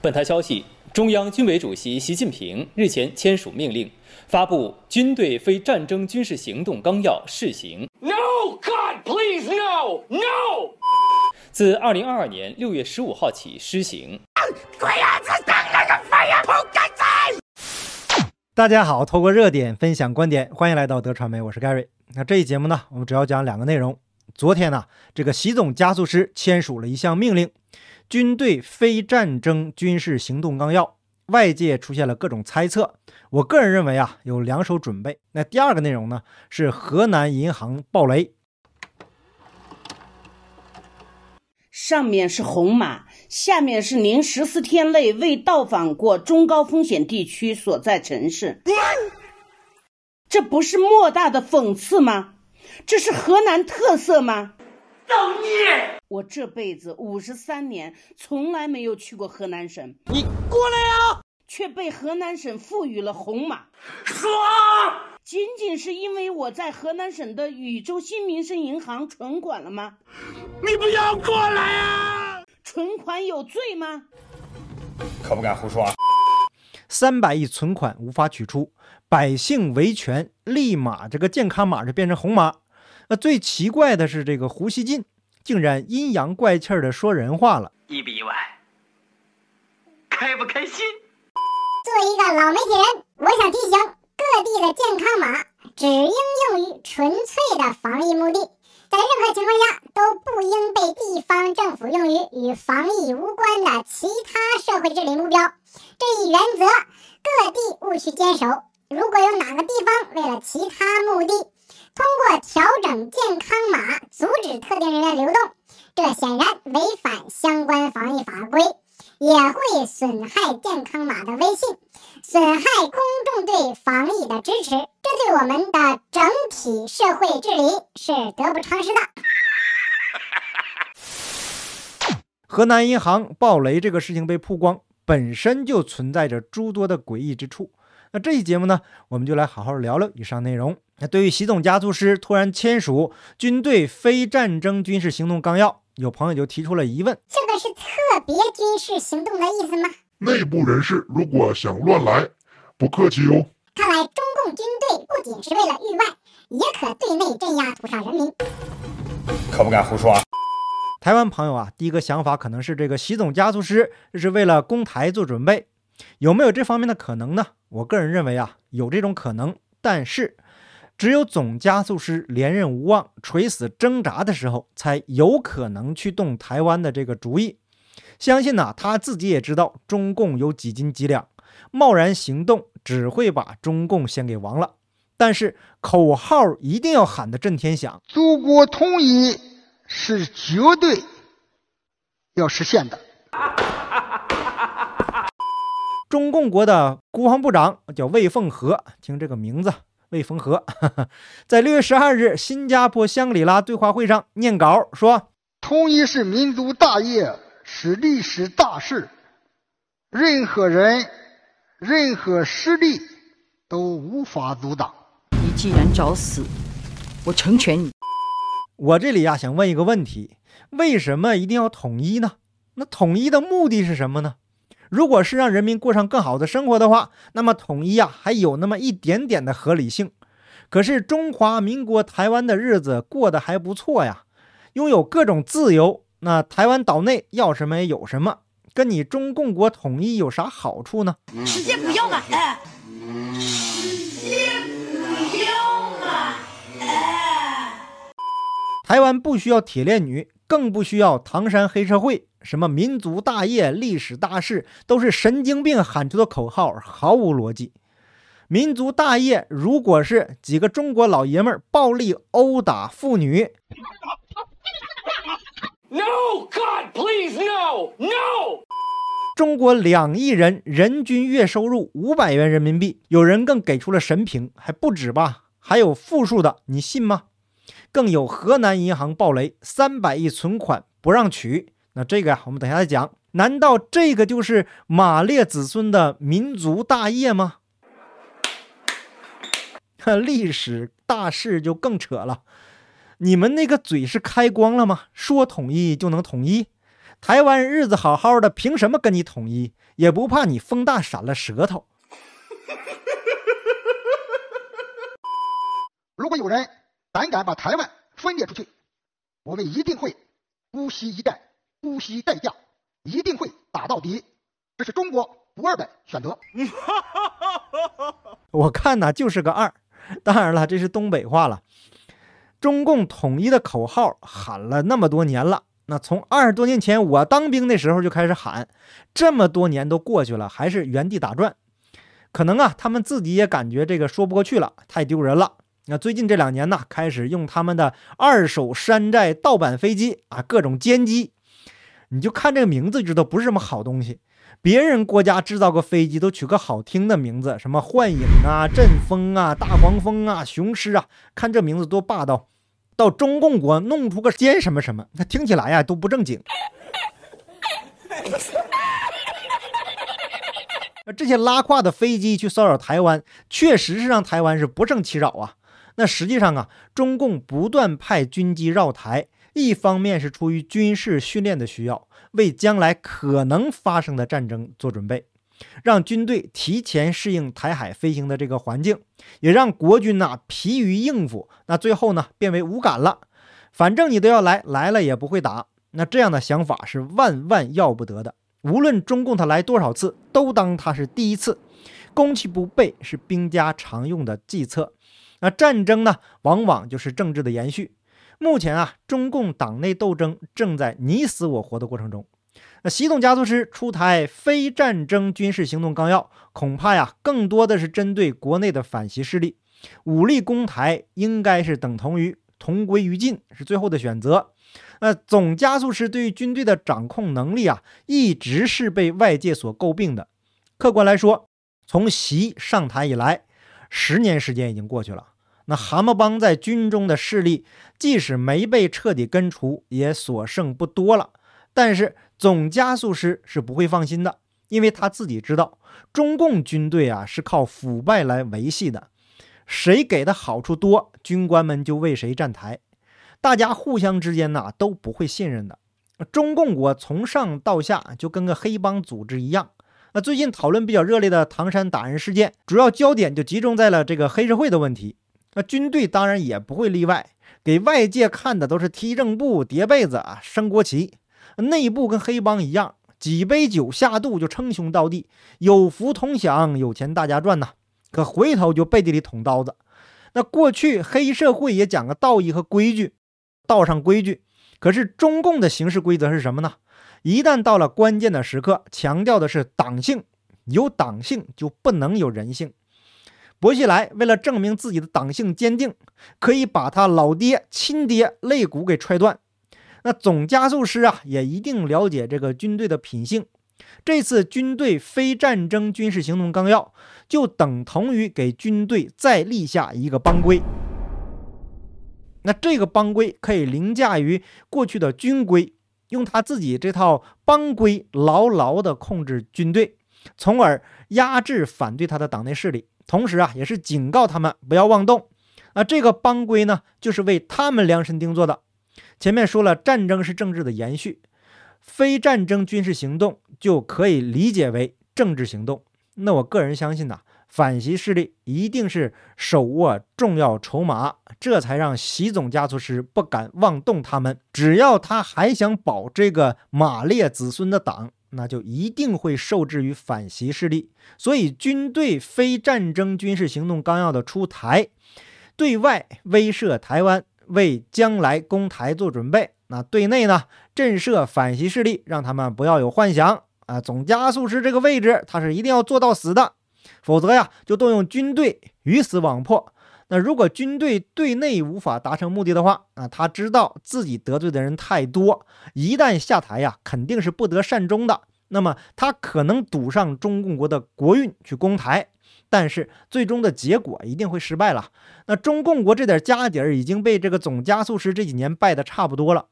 本台消息，中央军委主席习近平日前签署命令，发布《军队非战争军事行动纲要》试行。No, God, please, no, no！自二零二二年六月十五号起施行。大家好，透过热点分享观点，欢迎来到德传媒，我是 Gary。那这一节目呢，我们主要讲两个内容。昨天呢，这个习总加速师签署了一项命令，《军队非战争军事行动纲要》，外界出现了各种猜测。我个人认为啊，有两手准备。那第二个内容呢，是河南银行暴雷。上面是红码，下面是您十四天内未到访过中高风险地区所在城市，这不是莫大的讽刺吗？这是河南特色吗？造孽！我这辈子五十三年从来没有去过河南省，你过来呀！却被河南省赋予了红码，爽！仅仅是因为我在河南省的禹州新民生银行存款了吗？你不要过来啊！存款有罪吗？可不敢胡说。啊！三百亿存款无法取出，百姓维权，立马这个健康码就变成红码。那最奇怪的是，这个胡锡进竟然阴阳怪气的说人话了。意不意外，开不开心？作为一个老媒体人，我想提醒各地的健康码只应用于纯粹的防疫目的，在任何情况下都不应被地方政府用于与防疫无关的其他社会治理目标。这一原则，各地务须坚守。如果有哪个地方为了其他目的，通过调整健康码阻止特定人员流动，这显然违反相关防疫法规。也会损害健康码的威信，损害公众对防疫的支持，这对我们的整体社会治理是得不偿失的。河南银行暴雷这个事情被曝光，本身就存在着诸多的诡异之处。那这期节目呢，我们就来好好聊聊以上内容。那对于习总加速师突然签署《军队非战争军事行动纲要》。有朋友就提出了疑问：这个是特别军事行动的意思吗？内部人士如果想乱来，不客气哟。看来中共军队不仅是为了域外，也可对内镇压土上人民。可不敢胡说啊。台湾朋友啊，第一个想法可能是这个习总加速师是为了攻台做准备，有没有这方面的可能呢？我个人认为啊，有这种可能，但是。只有总加速师连任无望、垂死挣扎的时候，才有可能去动台湾的这个主意。相信呢，他自己也知道中共有几斤几两，贸然行动只会把中共先给亡了。但是口号一定要喊得震天响：祖国统一是绝对要实现的。中共国的国防部长叫魏凤和，听这个名字。魏凤和在六月十二日新加坡香格里拉对话会上念稿说：“统一是民族大业，是历史大事，任何人、任何势力都无法阻挡。你既然找死，我成全你。”我这里呀，想问一个问题：为什么一定要统一呢？那统一的目的是什么呢？如果是让人民过上更好的生活的话，那么统一啊还有那么一点点的合理性。可是中华民国台湾的日子过得还不错呀，拥有各种自由。那台湾岛内要什么有什么，跟你中共国统一有啥好处呢？直接不要嘛！哎，直接不要嘛！哎，台湾不需要铁链女，更不需要唐山黑社会。什么民族大业、历史大事，都是神经病喊出的口号，毫无逻辑。民族大业，如果是几个中国老爷们儿暴力殴打妇女，No God please no no。中国两亿人人均月收入五百元人民币，有人更给出了神评，还不止吧？还有负数的，你信吗？更有河南银行暴雷，三百亿存款不让取。那这个呀，我们等下再讲。难道这个就是马列子孙的民族大业吗？历史大事就更扯了。你们那个嘴是开光了吗？说统一就能统一？台湾日子好好的，凭什么跟你统一？也不怕你风大闪了舌头。如果有人胆敢把台湾分裂出去，我们一定会不惜一战，不惜代价，一定会打到底。这是中国不二的选择。我看呐，就是个二。当然了，这是东北话了。中共统一的口号喊了那么多年了，那从二十多年前我当兵的时候就开始喊，这么多年都过去了，还是原地打转。可能啊，他们自己也感觉这个说不过去了，太丢人了。那最近这两年呢，开始用他们的二手山寨盗版飞机啊，各种歼机，你就看这个名字就知道不是什么好东西。别人国家制造个飞机都取个好听的名字，什么幻影啊、阵风啊、大黄蜂啊、雄狮啊，看这名字多霸道。到中共国弄出个歼什么什么，那听起来呀都不正经。这些拉胯的飞机去骚扰台湾，确实是让台湾是不胜其扰啊。那实际上啊，中共不断派军机绕台，一方面是出于军事训练的需要。为将来可能发生的战争做准备，让军队提前适应台海飞行的这个环境，也让国军呐疲于应付，那最后呢变为无感了。反正你都要来，来了也不会打。那这样的想法是万万要不得的。无论中共他来多少次，都当他是第一次。攻其不备是兵家常用的计策。那战争呢，往往就是政治的延续。目前啊，中共党内斗争正在你死我活的过程中。那习总加速师出台非战争军事行动纲要，恐怕呀，更多的是针对国内的反习势力。武力攻台应该是等同于同归于尽，是最后的选择。那总加速师对于军队的掌控能力啊，一直是被外界所诟病的。客观来说，从习上台以来，十年时间已经过去了。那蛤蟆帮在军中的势力，即使没被彻底根除，也所剩不多了。但是总加速师是不会放心的，因为他自己知道，中共军队啊是靠腐败来维系的，谁给的好处多，军官们就为谁站台，大家互相之间呐都不会信任的。中共国从上到下就跟个黑帮组织一样。那最近讨论比较热烈的唐山打人事件，主要焦点就集中在了这个黑社会的问题。那军队当然也不会例外，给外界看的都是踢正步、叠被子啊、升国旗，内部跟黑帮一样，几杯酒下肚就称兄道弟，有福同享，有钱大家赚呐。可回头就背地里捅刀子。那过去黑社会也讲个道义和规矩，道上规矩。可是中共的行事规则是什么呢？一旦到了关键的时刻，强调的是党性，有党性就不能有人性。薄熙来为了证明自己的党性坚定，可以把他老爹亲爹肋骨给踹断。那总加速师啊，也一定了解这个军队的品性。这次军队非战争军事行动纲要，就等同于给军队再立下一个帮规。那这个帮规可以凌驾于过去的军规，用他自己这套帮规牢牢地控制军队，从而压制反对他的党内势力。同时啊，也是警告他们不要妄动。啊，这个帮规呢，就是为他们量身定做的。前面说了，战争是政治的延续，非战争军事行动就可以理解为政治行动。那我个人相信呐，反习势力一定是手握重要筹码，这才让习总加速师不敢妄动他们。只要他还想保这个马列子孙的党。那就一定会受制于反袭势力，所以军队非战争军事行动纲要的出台，对外威慑台湾，为将来攻台做准备；那对内呢，震慑反袭势力，让他们不要有幻想啊！总加速师这个位置，他是一定要做到死的，否则呀，就动用军队鱼死网破。那如果军队对内无法达成目的的话，啊，他知道自己得罪的人太多，一旦下台呀，肯定是不得善终的。那么他可能赌上中共国的国运去攻台，但是最终的结果一定会失败了。那中共国这点家底儿已经被这个总加速师这几年败得差不多了。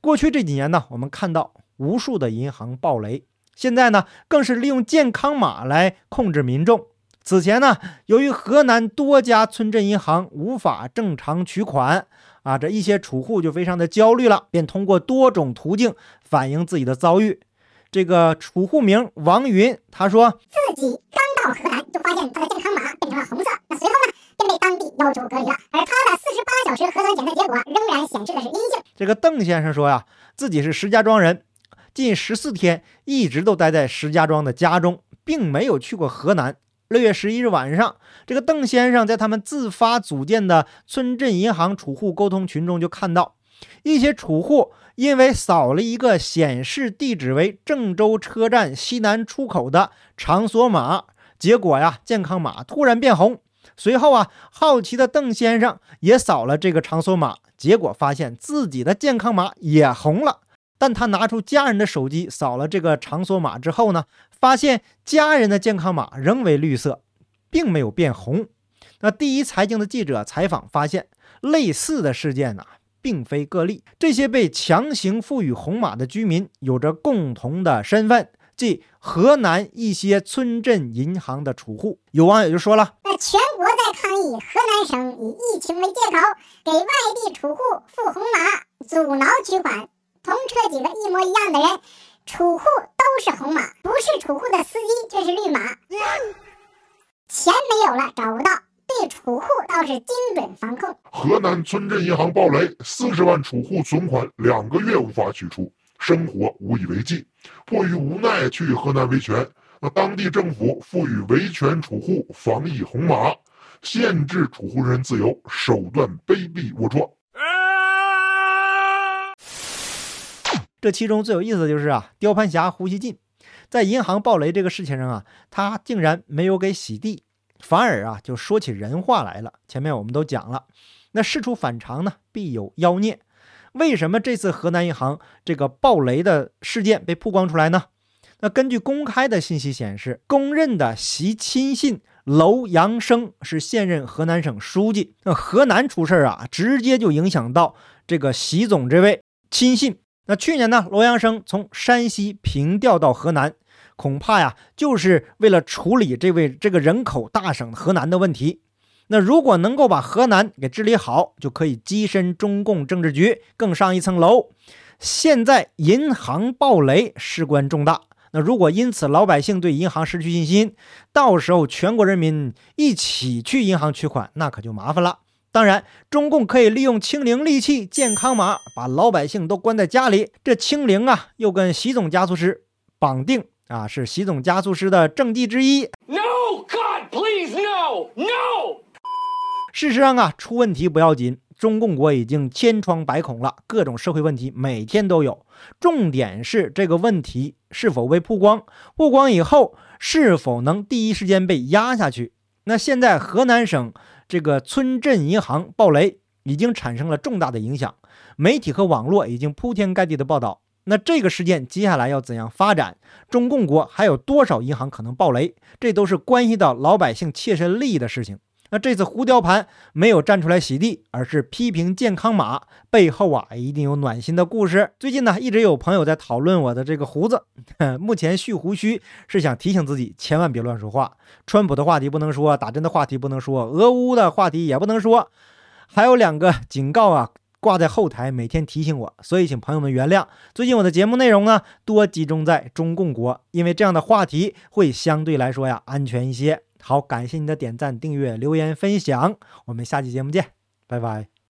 过去这几年呢，我们看到无数的银行暴雷，现在呢，更是利用健康码来控制民众。此前呢，由于河南多家村镇银行无法正常取款，啊，这一些储户就非常的焦虑了，便通过多种途径反映自己的遭遇。这个储户名王云，他说自己刚到河南就发现他的健康码变成了红色，那随后呢便被当地要求隔离了，而他的四十八小时核酸检测结果仍然显示的是阴性。这个邓先生说呀，自己是石家庄人，近十四天一直都待在石家庄的家中，并没有去过河南。六月十一日晚上，这个邓先生在他们自发组建的村镇银行储户沟通群中就看到，一些储户因为扫了一个显示地址为郑州车站西南出口的场所码，结果呀，健康码突然变红。随后啊，好奇的邓先生也扫了这个场所码，结果发现自己的健康码也红了。但他拿出家人的手机扫了这个场所码之后呢，发现家人的健康码仍为绿色，并没有变红。那第一财经的记者采访发现，类似的事件呢，并非个例。这些被强行赋予红码的居民有着共同的身份，即河南一些村镇银行的储户。有网友就说了：“那全国在抗议，河南省以疫情为借口给外地储户付红码，阻挠取款。”同车几个一模一样的人，储户都是红码，不是储户的司机却是绿码。钱没有了，找不到，对储户倒是精准防控。河南村镇银行暴雷，四十万储户存款两个月无法取出，生活无以为继，迫于无奈去河南维权。那当地政府赋予维权储户防疫红码，限制储户人身自由，手段卑鄙龌龊。这其中最有意思的就是啊，雕盘侠胡锡进在银行暴雷这个事情上啊，他竟然没有给洗地，反而啊就说起人话来了。前面我们都讲了，那事出反常呢，必有妖孽。为什么这次河南银行这个暴雷的事件被曝光出来呢？那根据公开的信息显示，公认的习亲信楼阳生是现任河南省书记。那河南出事啊，直接就影响到这个习总这位亲信。那去年呢，罗阳生从山西平调到河南，恐怕呀，就是为了处理这位这个人口大省河南的问题。那如果能够把河南给治理好，就可以跻身中共政治局更上一层楼。现在银行暴雷，事关重大。那如果因此老百姓对银行失去信心，到时候全国人民一起去银行取款，那可就麻烦了。当然，中共可以利用清零利器健康码，把老百姓都关在家里。这清零啊，又跟习总加速师绑定啊，是习总加速师的政绩之一。No God, please no, no。事实上啊，出问题不要紧，中共国已经千疮百孔了，各种社会问题每天都有。重点是这个问题是否被曝光，曝光以后是否能第一时间被压下去。那现在河南省。这个村镇银行暴雷已经产生了重大的影响，媒体和网络已经铺天盖地的报道。那这个事件接下来要怎样发展？中共国还有多少银行可能暴雷？这都是关系到老百姓切身利益的事情。那这次胡雕盘没有站出来洗地，而是批评健康码背后啊，一定有暖心的故事。最近呢，一直有朋友在讨论我的这个胡子。目前蓄胡须是想提醒自己，千万别乱说话。川普的话题不能说，打针的话题不能说，俄乌的话题也不能说。还有两个警告啊，挂在后台，每天提醒我。所以请朋友们原谅，最近我的节目内容呢，多集中在中共国，因为这样的话题会相对来说呀安全一些。好，感谢你的点赞、订阅、留言、分享，我们下期节目见，拜拜。